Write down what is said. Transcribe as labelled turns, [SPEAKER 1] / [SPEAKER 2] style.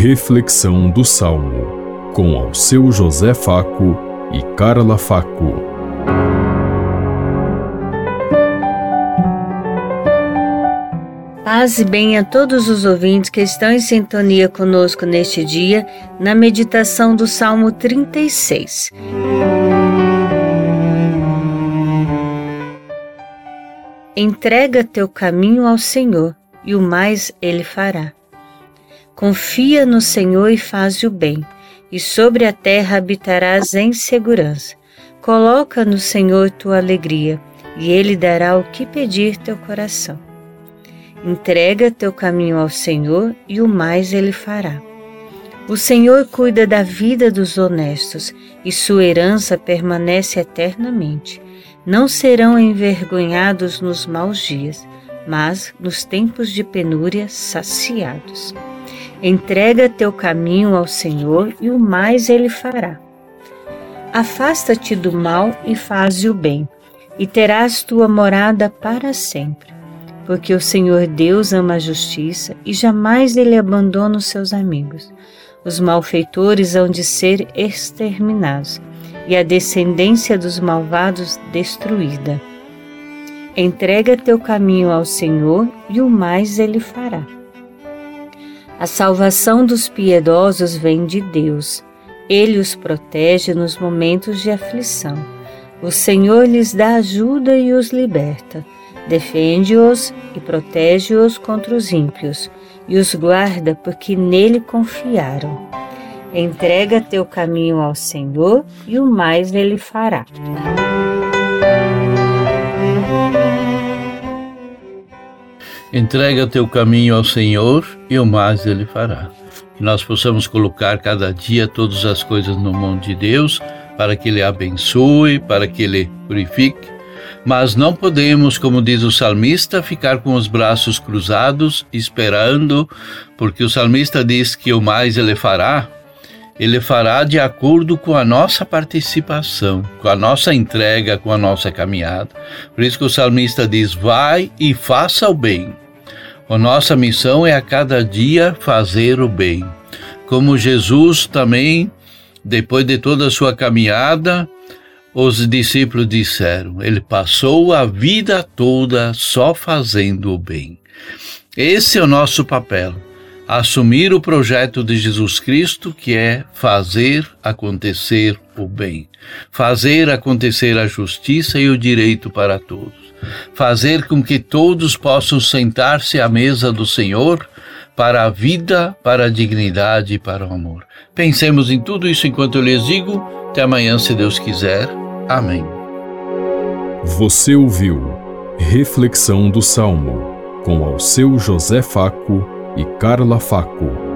[SPEAKER 1] Reflexão do Salmo, com ao seu José Faco e Carla Faco.
[SPEAKER 2] Paz e bem a todos os ouvintes que estão em sintonia conosco neste dia, na meditação do Salmo 36. Entrega teu caminho ao Senhor, e o mais ele fará. Confia no Senhor e faz o bem, e sobre a terra habitarás em segurança. Coloca no Senhor tua alegria, e ele dará o que pedir teu coração. Entrega teu caminho ao Senhor, e o mais ele fará. O Senhor cuida da vida dos honestos, e sua herança permanece eternamente não serão envergonhados nos maus dias, mas nos tempos de penúria saciados. Entrega teu caminho ao Senhor e o mais ele fará. Afasta-te do mal e faze o bem, e terás tua morada para sempre. Porque o Senhor Deus ama a justiça e jamais ele abandona os seus amigos. Os malfeitores hão de ser exterminados e a descendência dos malvados destruída. Entrega teu caminho ao Senhor e o mais ele fará. A salvação dos piedosos vem de Deus. Ele os protege nos momentos de aflição. O Senhor lhes dá ajuda e os liberta. Defende-os e protege-os contra os ímpios, e os guarda porque nele confiaram. Entrega teu caminho ao Senhor e o mais ele fará.
[SPEAKER 3] Entrega teu caminho ao Senhor e o mais ele fará. Que nós possamos colocar cada dia todas as coisas no mão de Deus para que ele abençoe, para que ele purifique. Mas não podemos, como diz o salmista, ficar com os braços cruzados esperando, porque o salmista diz que o mais ele fará, ele fará de acordo com a nossa participação, com a nossa entrega, com a nossa caminhada. Por isso que o salmista diz: Vai e faça o bem. A nossa missão é a cada dia fazer o bem. Como Jesus também, depois de toda a sua caminhada, os discípulos disseram: Ele passou a vida toda só fazendo o bem. Esse é o nosso papel assumir o projeto de Jesus Cristo, que é fazer acontecer o bem, fazer acontecer a justiça e o direito para todos, fazer com que todos possam sentar-se à mesa do Senhor para a vida, para a dignidade e para o amor. Pensemos em tudo isso enquanto eu lhes digo. Até amanhã, se Deus quiser. Amém.
[SPEAKER 1] Você ouviu Reflexão do Salmo com ao seu José Faco e Carla Faco.